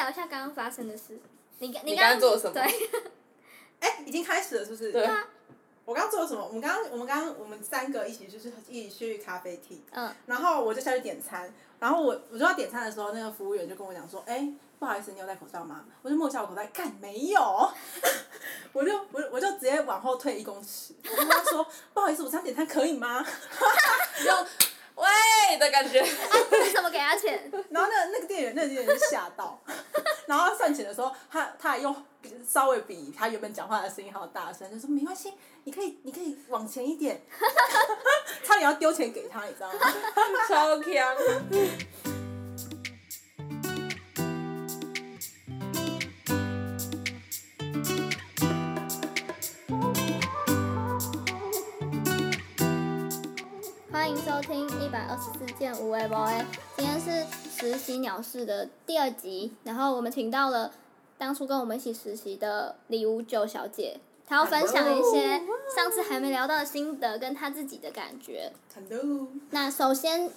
聊一下刚刚发生的事。你刚你刚刚刚做了什么对，哎，已经开始了，是不是？对啊我刚刚做了什么？我们刚刚我们刚刚我们三个一起就是一起去咖啡厅，嗯，然后我就下去点餐，然后我我就要点餐的时候，那个服务员就跟我讲说，哎，不好意思，你有戴口罩吗？我就摸一下我口袋，干没有，我就我我就直接往后退一公尺，我跟他说，不好意思，我这样点餐可以吗？用喂的感觉。你怎么给他钱？然后那那个店员那个店员就吓到，然后他算钱的时候，他他还用比稍微比他原本讲话的声音还要大声，就说没关系，你可以你可以往前一点，差点要丢钱给他，你知道吗？超强。欢迎收听一百二十四件无为 boy，今天是实习鸟事的第二集，然后我们请到了当初跟我们一起实习的李五九小姐，她要分享一些上次还没聊到的心得跟她自己的感觉。Hello，那首先，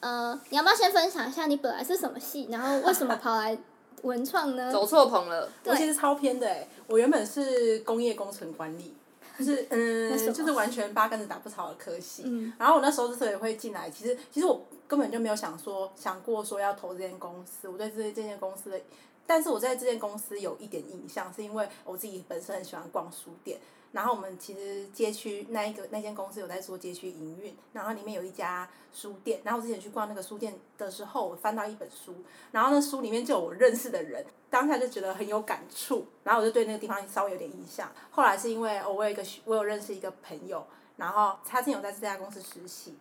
呃，你要不要先分享一下你本来是什么系，然后为什么跑来文创呢？走错棚了。我其实超偏的哎，我原本是工业工程管理。就是 嗯，就是完全八竿子打不着的科系。嗯然后我那时候之所以会进来，其实其实我根本就没有想说想过说要投这间公司。我对这这间公司的，但是我在这间公司有一点印象，是因为我自己本身很喜欢逛书店。然后我们其实街区那一个那间公司有在做街区营运，然后里面有一家书店。然后我之前去逛那个书店的时候，我翻到一本书，然后那书里面就有我认识的人，当下就觉得很有感触，然后我就对那个地方稍微有点印象。后来是因为、我有一个我有认识一个朋友，然后他之前有在这家公司实习，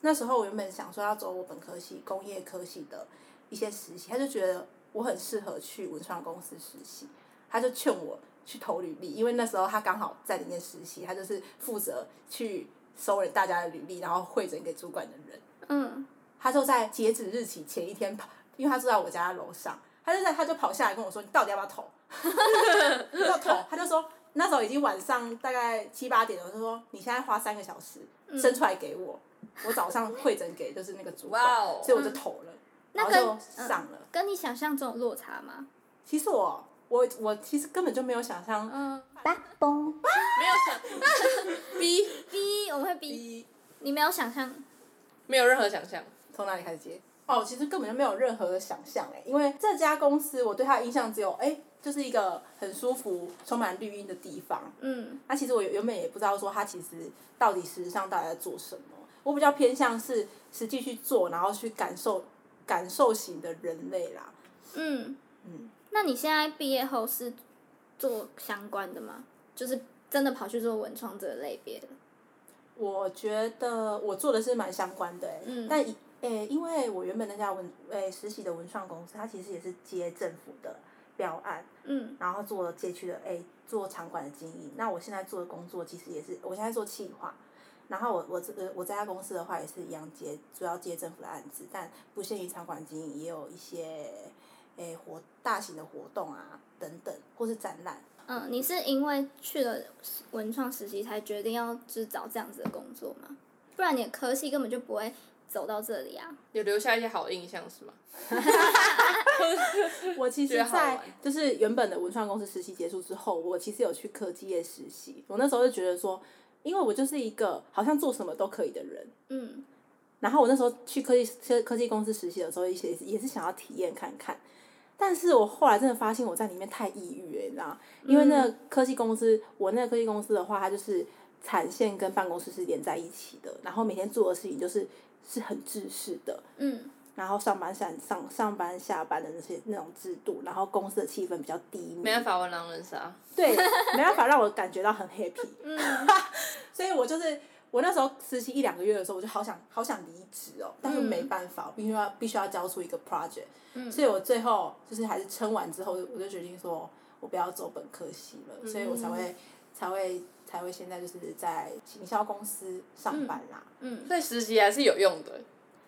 那时候我原本想说要走我本科系工业科系的一些实习，他就觉得我很适合去文创公司实习，他就劝我去投履历，因为那时候他刚好在里面实习，他就是负责去收人大家的履历，然后汇整给主管的人。嗯，他就在截止日期前一天跑，因为他住在我家的楼上，他就在他就跑下来跟我说：“你到底要不要投？” 要投，他就说那时候已经晚上大概七八点了，我就说：“你现在花三个小时生出来给我，我早上会诊给就是那个主管，哇哦所以我就投了，然后就上了。跟你想象中有落差吗？其实我我我其实根本就没有想象嗯崩没有想，B，B 我们会 B，一你没有想象，没有任何想象。从哪里开始接？哦，其实根本就没有任何的想象哎，因为这家公司我对它的印象只有哎，就是一个很舒服、充满绿荫的地方。嗯那其实我原本也不知道说它其实到底实际上到底在做什么，我比较偏向是实际去做，然后去感受感受型的人类啦。嗯嗯，那你现在毕业后是做相关的吗？就是真的跑去做文创这个类别的？我觉得我做的是蛮相关的哎、嗯但以诶、因为我原本那家文诶、实习的文创公司，它其实也是接政府的标案，嗯然后做街区的诶、做场馆的经营。那我现在做的工作其实也是，我现在做企划，然后我我这个我这家公司的话也是一样接，主要接政府的案子，但不限于场馆经营，也有一些诶、活大型的活动啊等等，或是展览。嗯，你是因为去了文创实习才决定要就是找这样子的工作吗？不然你的科系根本就不会走到这里啊。有留下一些好印象是吗？我其实在就是原本的文创公司实习结束之后，我其实有去科技业实习。我那时候就觉得说，因为我就是一个好像做什么都可以的人，嗯然后我那时候去科技科科技公司实习的时候，也是也是想要体验看看。但是我后来真的发现我在里面太抑郁了，你知道吗？因为那个科技公司，我那个科技公司的话，它就是产线跟办公室是连在一起的，然后每天做的事情就是是很制式的，嗯然后上班上上上班下班的那些那种制度，然后公司的气氛比较低迷，没办法玩狼人杀。对，没办法让我感觉到很 happy，嗯。所以我就是我那时候实习一两个月的时候，我就好想好想离职哦，但是没办法，我必须要必须要交出一个 project，、所以我最后就是还是撑完之后，我就决定说我不要走本科系了，所以我才会才会才会现在就是在行销公司上班啦，嗯，所以实习还是有用的。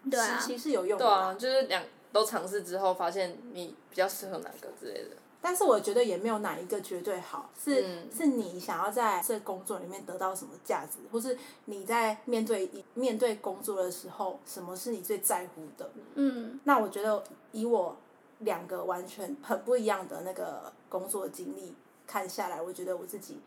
对啊实，习是有用的对，啊，就是两都尝试之后，发现你比较适合哪个之类的。但是我觉得也没有哪一个绝对好，是、嗯是你想要在这工作里面得到什么价值，或是你在面对面对工作的时候，什么是你最在乎的？嗯那我觉得以我两个完全很不一样的那个工作经历看下来，我觉得我自己，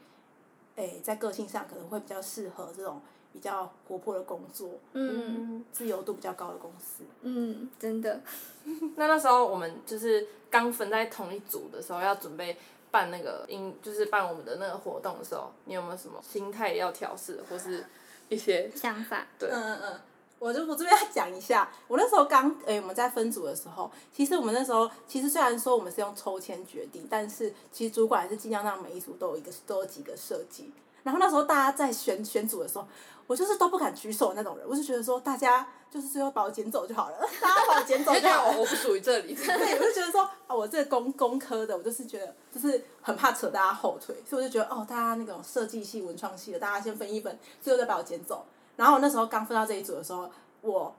诶、在个性上可能会比较适合这种比较活泼的工作，嗯自由度比较高的公司。嗯，真的，那那时候我们就是刚分在同一组的时候，要准备办那个音，就是办我们的那个活动的时候，你有没有什么心态要调试，或是一些想法，对嗯嗯嗯，我就我这边要讲一下，我那时候刚诶、我们在分组的时候，其实我们那时候其实虽然说我们是用抽签决定，但是其实主管还是尽量让每一组都有一个都有几个设计。然后那时候大家在选选组的时候，我就是都不敢举手的那种人，我就觉得说大家就是最后把我捡走就好了，大家把我捡走就好了。我不属于这里？对，我就觉得说，啊，我这个工工科的，我就是觉得就是很怕扯大家后腿，所以我就觉得哦，大家那种设计系、文创系的，大家先分一分，最后再把我捡走。然后我那时候刚分到这一组的时候，我，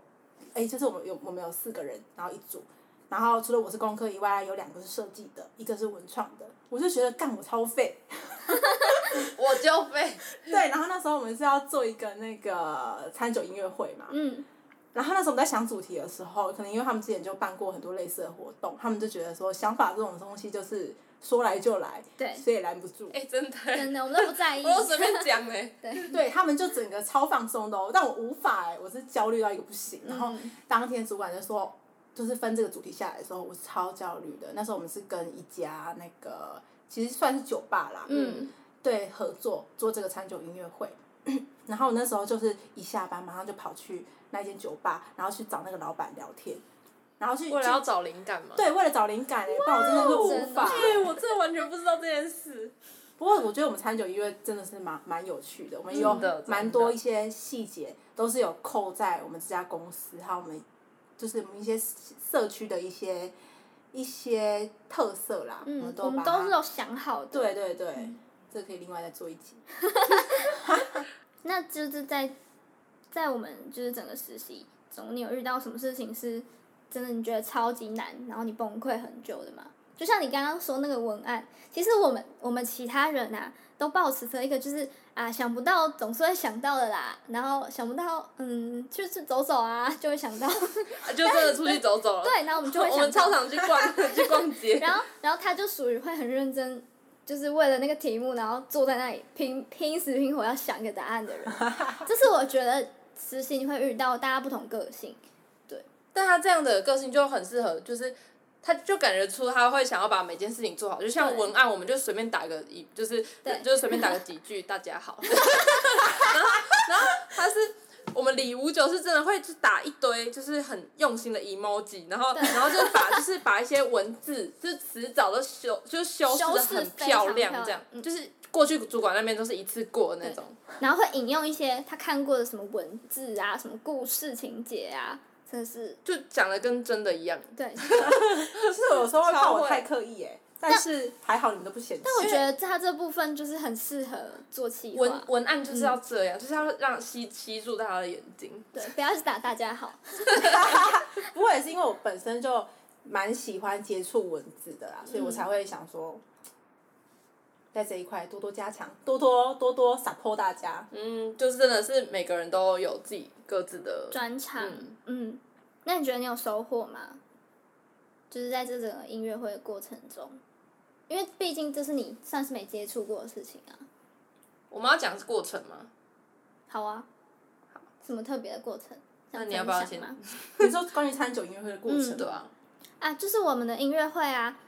哎，就是我们有我们有四个人，然后一组，然后除了我是工科以外，有两个是设计的，一个是文创的，我就觉得干我超废。我就被 对，然后那时候我们是要做一个那个餐酒音乐会嘛，嗯。然后那时候我们在想主题的时候，可能因为他们之前就办过很多类似的活动，他们就觉得说想法这种东西就是说来就来，对。谁也拦不住。哎、真的，真的，我们都不在意。我，都随便讲嘞。对。对他们就整个超放松的哦，但我无法哎，我是焦虑到一个不行。然后嗯。当天主管就说，就是分这个主题下来的时候，我超焦虑的。那时候我们是跟一家那个其实算是酒吧啦，嗯对合作做这个餐酒音乐会。然后我那时候就是一下班马上就跑去那间酒吧，然后去找那个老板聊天，然后去为了要找灵感嘛。对，为了找灵感哎，不然我真的是无法。对，我真的完全不知道这件事。不过我觉得我们餐酒音乐真的是蛮蛮有趣的，我们有蛮多一些细节都是有扣在我们这家公司，还有我们就是我们一些社区的一些一些特色啦，我嗯们，都都是有想好的，对对对，这个可以另外再做一集。那就是在在我们就是整个实习中，你有遇到什么事情是真的你觉得超级难，然后你崩溃很久的吗？就像你刚刚说那个文案，其实我们我们其他人啊，都抱持着一个就是啊想不到总是会想到的啦，然后想不到嗯就是走走啊就会想到，就真的出去走走了。对，然后我们就会想我们操到，场去逛 去逛街。然后然后他就属于会很认真。就是为了那个题目，然后坐在那里拼 拼死拼活要想一个答案的人，这是我觉得实习你会遇到大家不同个性。对但他这样的个性就很适合，就是他就感觉出他会想要把每件事情做好，就像文案，我们就随便打个一，就是对就是随便打个几句，大家好。然后李五九是真的会就打一堆，就是很用心的 emoji，然后然后就是把就是把一些文字 就是词藻都修就是修饰的很漂漂亮，这样。嗯。就是过去主管那边都是一次过的那种。然后会引用一些他看过的什么文字啊、什么故事情节啊，真的是就讲的跟真的一样。对。就是有时候会怕我太刻意哎，但是还好你们都不嫌弃。但我觉得他这部分就是很适合做企文划，文案就是要这样，就是要让吸吸住大家的眼睛。对，不要一直打大家好。不过也是因为我本身就蛮喜欢接触文字的啦，所以我才会想说，在这一块多多加强，多多多多 support 大家。嗯，就是真的是每个人都有自己各自的专场，嗯嗯那你觉得你有收获吗？就是在这整个音乐会的过程中，因为毕竟这是你算是没接触过的事情啊。我们要讲是过程吗？好啊，什么特别的过程？那你要不要先分享吗？你说关于餐酒音乐会的过程，嗯对啊，啊，就是我们的音乐会啊，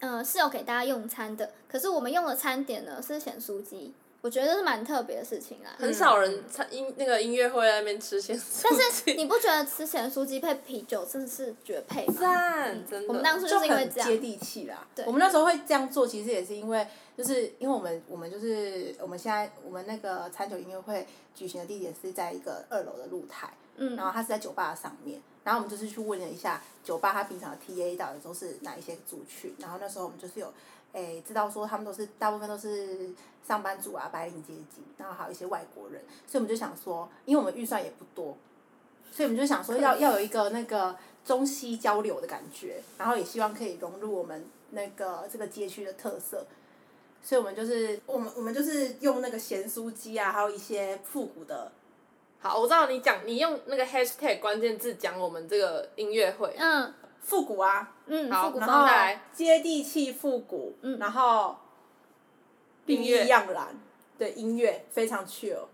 嗯、是有给大家用餐的，可是我们用的餐点呢是咸酥鸡，我觉得这是蛮特别的事情啦。很少人参音那个音乐会在那边吃咸酥但是，你不觉得吃咸酥鸡配啤酒真的是绝配吗？赞，真的。我们当初就就是因为这样，很接地气啦。对我们那时候会这样做，其实也是因为，就是因为我们我们就是我们现在我们那个餐酒音乐会举行的地点是在一个二楼的露台，嗯然后它是在酒吧的上面，然后我们就是去问了一下酒吧它平常的 TA 到底都是哪一些族群，然后那时候我们就是有。诶，知道说他们都是大部分都是上班族啊，白领阶级，然后还有一些外国人，所以我们就想说，因为我们预算也不多，所以我们就想说要要有一个那个中西交流的感觉，然后也希望可以融入我们那个这个街区的特色，所以我们就是我们我们就是用那个咸酥鸡啊，还有一些复古的，好，我知道你讲，你用那个 hashtag 关键字讲我们这个音乐会，嗯，复古啊，嗯，好复古然后风再来。接地气复古，嗯。然后音乐。一样然，对音乐非常 chill。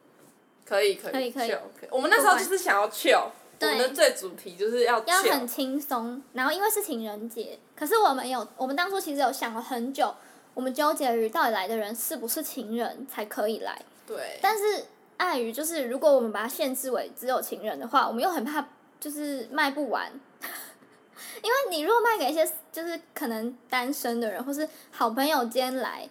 可以可以可以可以。chill，我们那时候就是想要 chill，我对们的最主题就是要要很轻松，然后因为是情人节，可是我们有，我们当初其实有想了很久，我们纠结于到底来的人是不是情人才可以来，对，但是碍于就是如果我们把它限制为只有情人的话，我们又很怕就是卖不完，因为你如果卖给一些就是可能单身的人或是好朋友间来，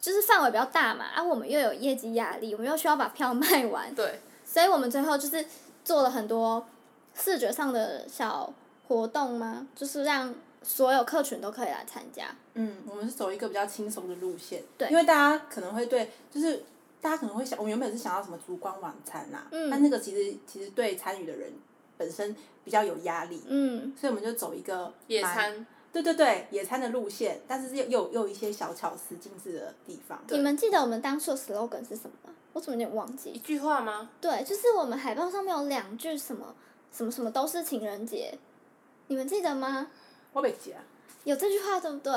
就是范围比较大嘛，啊，我们又有业绩压力，我们又需要把票卖完，对，所以我们最后就是做了很多视觉上的小活动吗？就是让所有客群都可以来参加。嗯，我们是走一个比较轻松的路线，对。因为大家可能会对，就是大家可能会想，我们原本是想要什么烛光晚餐呐、嗯。但那个其实其实对参与的人本身比较有压力，嗯，所以我们就走一个，野餐，对对对，野餐的路线，但是又又又有一些小巧思、精致的地方。你们记得我们当初的 slogan 是什么吗？我怎么有点忘记一？句话吗？对，就是我们海报上面有两句什么什么什么都是情人节，你们记得吗？我没记啊，有这句话对不对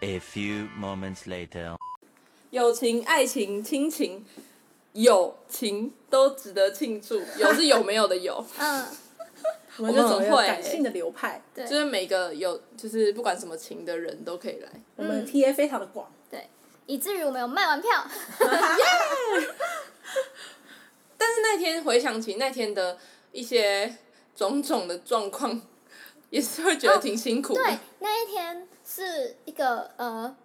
？A few moments later. 友情、爱情、亲情，友情都值得庆祝。有是有没有的有，嗯，我们就走一个我们很会感性的流派，对就是每个有，就是不管什么情的人都可以来。我们 TA 非常的广。对，以至于我们有卖完票。但是那天回想起那天的一些种种的状况，也是会觉得挺辛苦的。对，那一天是一个呃，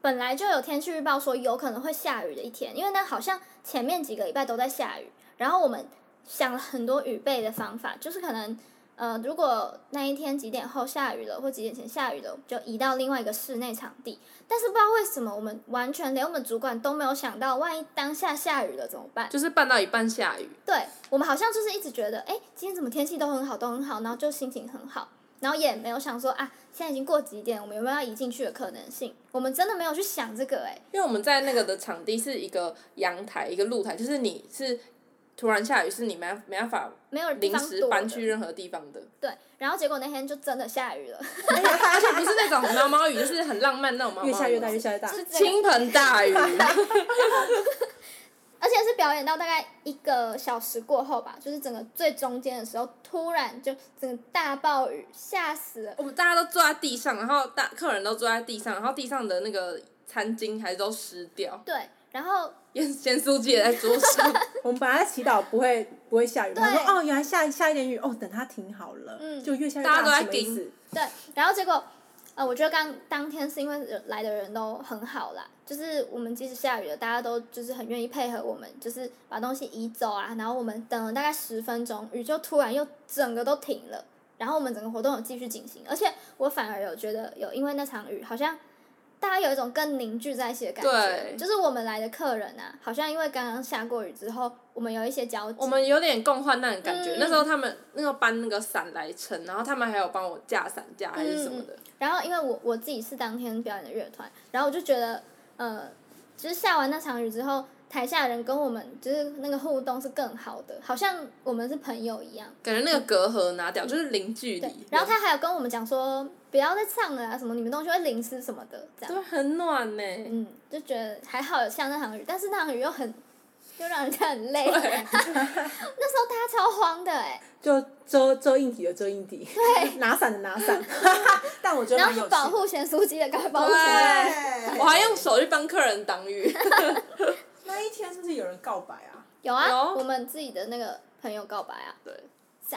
本来就有天气预报说有可能会下雨的一天，因为那好像前面几个礼拜都在下雨，然后我们想了很多预备的方法，就是可能呃，如果那一天几点后下雨了，或几点前下雨了，就移到另外一个室内场地。但是不知道为什么，我们完全连我们主管都没有想到，万一当下下雨了怎么办？就是办到一半下雨，对我们好像就是一直觉得，哎，今天怎么天气都很好，都很好，然后就心情很好，然后也没有想说啊，现在已经过几点，我们有没有要移进去的可能性？我们真的没有去想这个，哎，因为我们在那个的场地是一个阳台，一个露台，就是你是突然下雨，是你没没办法没有地临时搬去任何地方的，对，然后结果那天就真的下雨了，而且不是那种毛毛雨，就是很浪漫那种毛毛雨，越下越大，越下越大。是倾盆大雨。而且是表演到大概一个小时过后吧，就是整个最中间的时候，突然就整个大暴雨，吓死了。我们大家都坐在地上，然后大客人都坐在地上，然后地上的那个餐巾还都湿掉，对，然后盐咸酥鸡也在桌上。我们本来在祈祷不会不会下雨，对然后说哦，原来下下一点雨，哦，等它停好了，嗯就越下越大家都在什么意思？对，然后结果，呃，我觉得刚当天是因为来的人都很好啦，就是我们即使下雨了，大家都就是很愿意配合我们，就是把东西移走啊，然后我们等了大概十分钟，雨就突然又整个都停了，然后我们整个活动有继续进行，而且我反而有觉得有因为那场雨好像。大家有一种更凝聚在一起的感觉对，就是我们来的客人啊，好像因为刚刚下过雨之后，我们有一些交集。我们有点共患难的感觉。嗯那时候他们那个搬那个伞来撑，然后他们还有帮我架伞架还是什么的。然后因为我我自己是当天表演的乐团，然后我就觉得，呃，就是下完那场雨之后，台下人跟我们就是那个互动是更好的，好像我们是朋友一样。感觉那个隔阂拿掉，就是零距离。，然后他还有跟我们讲说，不要再唱了啊，什么你们东西会淋湿什么的，这样。对很暖呢。嗯，就觉得还好有下那场雨，但是那场雨又很，又让人家很累。那时候大家超慌的哎、就遮遮硬体的遮硬体，对，拿伞的拿伞，但我觉得然。后保护咸酥鸡的赶快保护起来。对我还用手去帮客人挡雨。那一天是不是有人告白啊？有啊，有我们自己的那个朋友告白啊。对，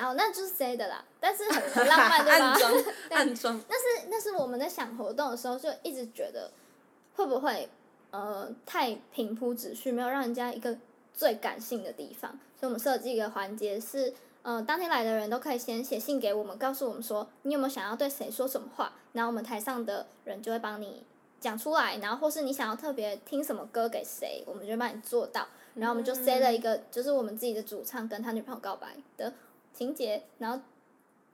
好，那就是谁的啦？但是很很浪漫，对吧暗？装暗装。那是那是我们在想活动的时候，就一直觉得会不会呃太平铺直叙，没有让人家一个最感性的地方，所以我们设计一个环节是。呃，当天来的人都可以先写信给我们，告诉我们说你有没有想要对谁说什么话，然后我们台上的人就会帮你讲出来，然后或是你想要特别听什么歌给谁，我们就帮你做到，然后我们就塞了一个就是我们自己的主唱跟他女朋友告白的情节，然后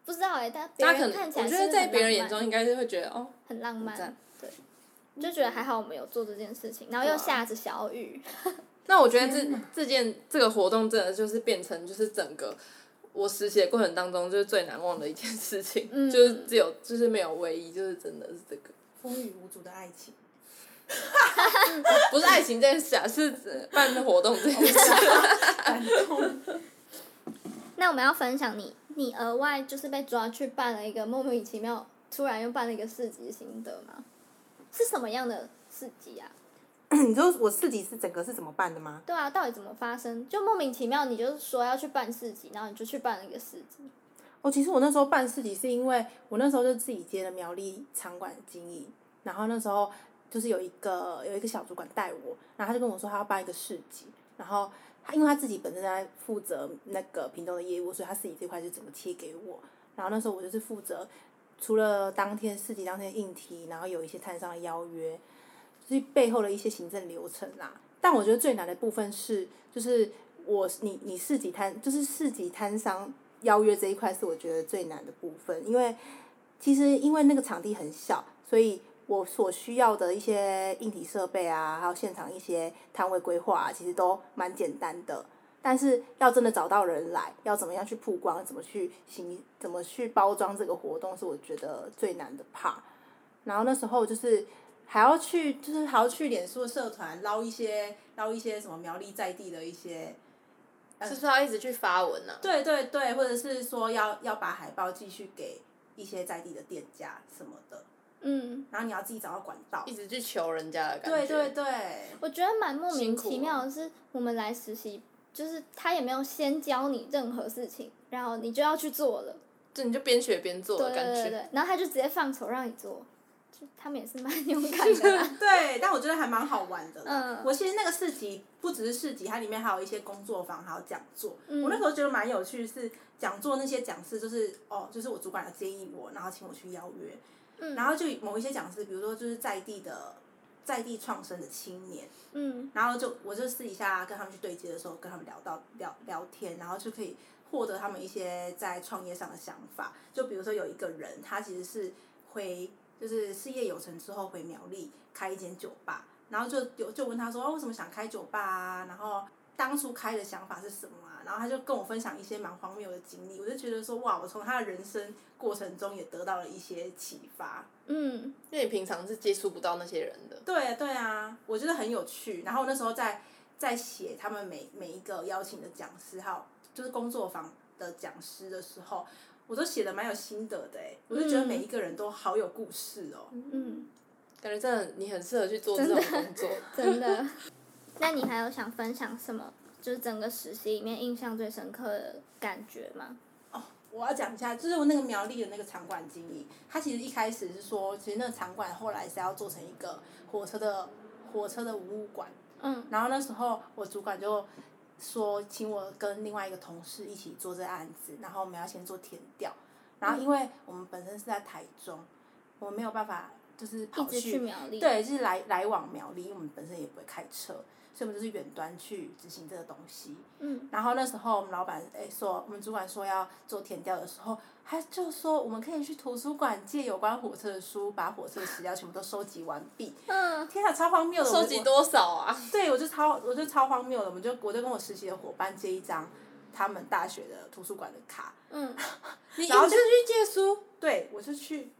不知道哎、但别人看起来我觉得在别人眼中应该是会觉得哦，很浪漫，对，就觉得还好我们有做这件事情，然后又下着小雨，那我觉得这这件这个活动真的就是变成就是整个我实习的过程当中就是最难忘的一件事情，嗯就是只有就是没有唯一，就是真的是这个，风雨无阻的爱情。不是爱情这件事啊，是指办活动这件事。感动。那我们要分享你，你额外就是被抓去办了一个莫名其妙，突然又办了一个市集心得吗？是什么样的四级啊？你说我四级是整个是怎么办的吗？对啊，到底怎么发生？就莫名其妙，你就是说要去办四级，然后你就去办了一个市集。哦，其实我那时候办市集是因为我那时候就自己接了苗栗场馆经营，然后那时候就是有一个有一个小主管带我，然后他就跟我说他要办一个市集，然后他因为他自己本身在负责那个屏东的业务，所以他市集这块就整个切给我，然后那时候我就是负责除了当天市集当天的硬题，然后有一些摊商的邀约，就是背后的一些行政流程啦。但我觉得最难的部分是，就是我你你市集摊就是市集摊商邀约这一块是我觉得最难的部分，因为其实因为那个场地很小，所以我所需要的一些硬体设备啊，还有现场一些摊位规划、啊，其实都蛮简单的。但是要真的找到人来，要怎么样去曝光，怎么去行，怎么去包装这个活动，是我觉得最难的 part。然后那时候就是还要去，就是还要去脸书的社团捞一些捞一些什么苗栗在地的一些是不是要一直去发文呢、啊？对对对，或者是说要要把海报继续给一些在地的店家什么的，嗯，然后你要自己找到管道一。直去求人家的感觉。对对对，我觉得蛮莫名其妙的是，我们来实习，就是他也没有先教你任何事情，然后你就要去做了。就你就边学边做对的感觉。对对对，然后他就直接放手让你做，就他们也是蛮 勇敢的 啦。对，但我觉得还蛮好玩的。嗯我其实那个市集不只是市集，它里面还有一些工作坊，还有讲座。嗯我那时候觉得蛮有趣，是讲座那些讲师就是哦，就是我主管有建议我，然后请我去邀约，嗯然后就某一些讲师，比如说就是在地的在地创生的青年，嗯然后就我就私底下跟他们去对接的时候，跟他们聊到聊聊天，然后就可以获得他们一些在创业上的想法。就比如说有一个人，他其实是回就是事业有成之后回苗栗开一间酒吧，然后就有就问他说，哦，为什么想开酒吧啊？然后当初开的想法是什么啊？然后他就跟我分享一些蛮荒谬的经历，我就觉得说，哇，我从他的人生过程中也得到了一些启发。嗯因为你平常是接触不到那些人的。对对啊，我觉得很有趣。然后那时候在在写他们每每一个邀请的讲师，还有就是工作坊的讲师的时候，我都写的蛮有心得的哎，我就觉得每一个人都好有故事哦。嗯，感觉真的你很适合去做这种工作。真的。那你还有想分享什么？就是整个实习里面印象最深刻的感觉吗？我要讲一下，就是我那个苗栗的那个场馆经营，他其实一开始是说，其实那个场馆后来是要做成一个火车的火车的博物馆。嗯然后那时候我主管就说，请我跟另外一个同事一起做这个案子，然后我们要先做填调。然后因为我们本身是在台中，我们没有办法就是跑去苗栗。。对，就是来来往苗栗，因为我们本身也不会开车，所以我们就是远端去执行这个东西。嗯然后那时候我们老板诶说，我们主管说要做填调的时候，他就说我们可以去图书馆借有关火车的书，把火车的史料全部都收集完毕。嗯天啊，超荒谬的！收集多少啊？对，我就超，我就超荒谬的，我们就我就跟我实习的伙伴借一张他们大学的图书馆的卡，嗯然后就去借书，对我就去，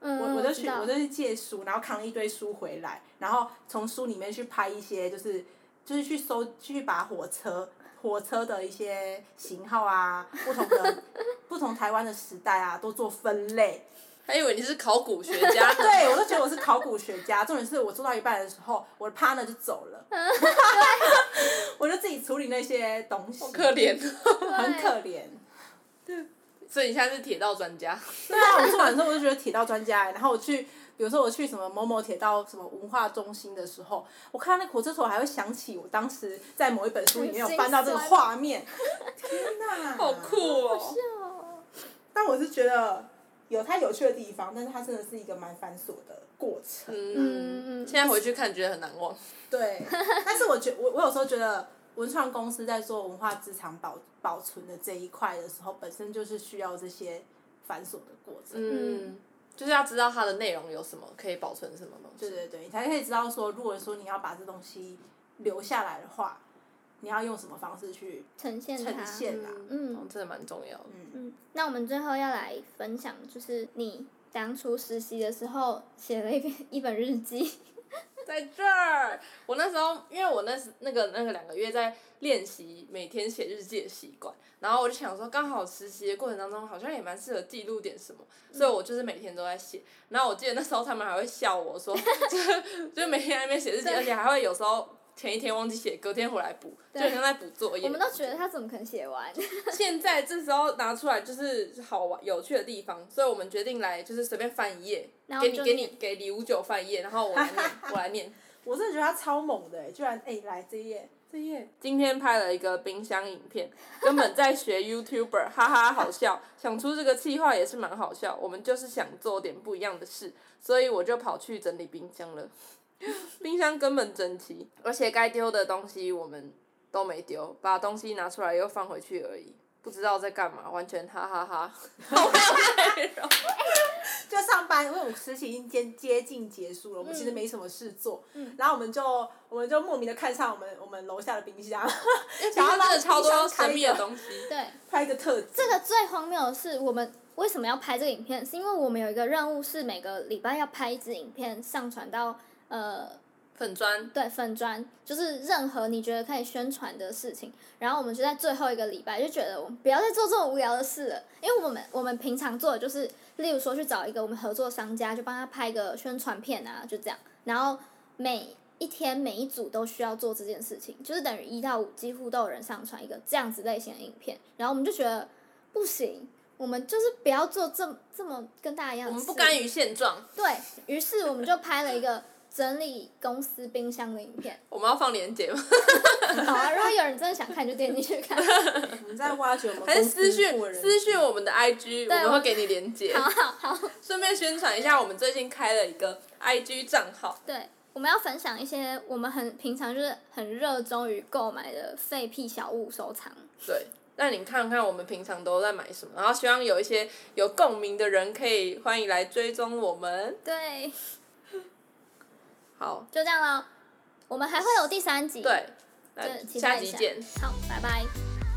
嗯，我我就去，我就去借书，然后扛了一堆书回来，然后从书里面去拍一些，就是就是去搜，去把火车火车的一些型号啊，不同的不同台湾的时代啊，都做分类。还以为你是考古学家。对，我都觉得我是考古学家。重点是我做到一半的时候，我的 partner 就走了，我就自己处理那些东西，好可怜。很可怜。所以你现在是铁道专家。对啊，我做完之后我就觉得铁道专家欸，然后我去，比如说我去什么某某铁道什么文化中心的时候，我看到那火车头，我还会想起我当时在某一本书里面有翻到这个画面，天哪，好酷哦！哦但我是觉得有它有趣的地方，但是它真的是一个蛮繁琐的过程。嗯嗯，嗯现在回去看觉得很难忘。对，但是我觉我我有时候觉得文创公司在做文化资产保保存的这一块的时候，本身就是需要这些繁琐的过程。嗯，就是要知道它的内容有什么，可以保存什么东西。对对对，你才可以知道说，如果说你要把这东西留下来的话，你要用什么方式去呈现它。呈现啊。嗯哦，真的蛮重要的。嗯，那我们最后要来分享，就是你当初实习的时候写了一篇一本日记。在这儿，我那时候因为我那时那个那个两个月在练习每天写日记的习惯，然后我就想说，刚好实习的过程当中好像也蛮适合记录点什么，所以我就是每天都在写。然后我记得那时候他们还会笑我说，就就每天在那边写日记，而且还会有时候前一天忘记写，隔天回来补，就很像在补作业。我们都觉得他怎么可能写完？现在这时候拿出来就是好玩有趣的地方，所以我们决定来就是随便翻一页，给你给你给李五九翻一页，然后我来念，我来念。我真的觉得他超猛的，居然哎、来这一页，这一页，今天拍了一个冰箱影片，根本在学 YouTuber，哈哈，好笑。想出这个计划也是蛮好笑，我们就是想做点不一样的事，所以我就跑去整理冰箱了。冰箱根本整齐，而且该丢的东西我们都没丢，把东西拿出来又放回去而已，不知道在干嘛，完全哈哈哈。好没有内容。就上班，因为我们实习已经接接近结束了，我们其实没什么事做，嗯然后我们就我们就莫名的看上我们我们楼下的冰箱，然后真的超多神秘的东西。对，拍一个特辑。这个最荒谬的是，我们为什么要拍这个影片？是因为我们有一个任务，是每个礼拜要拍一支影片，上传到呃粉砖，对粉砖，就是任何你觉得可以宣传的事情。然后我们就在最后一个礼拜就觉得我们不要再做这种无聊的事了，因为我们我们平常做的就是，例如说去找一个我们合作商家，就帮他拍个宣传片啊，就这样。然后每一天每一组都需要做这件事情，就是等于一到五几乎都有人上传一个这样子类型的影片。然后我们就觉得不行，我们就是不要做这么这么跟大家一样我。们不甘于现状，对于是，我们就拍了一个整理公司冰箱的影片。我们要放链接吗？好啊，如果有人真的想看，就点进去看。我们在挖掘我们还是私讯私讯我们的 IG，我们我会给你连接。好好好，顺便宣传一下，我们最近开了一个 IG 账号，对，我们要分享一些我们很平常就是很热衷于购买的废屁小物收藏。对，那你看看我们平常都在买什么，然后希望有一些有共鸣的人可以欢迎来追踪我们。对，好，就这样了。我们还会有第三集。对，那对，期下一下集见。好，拜拜。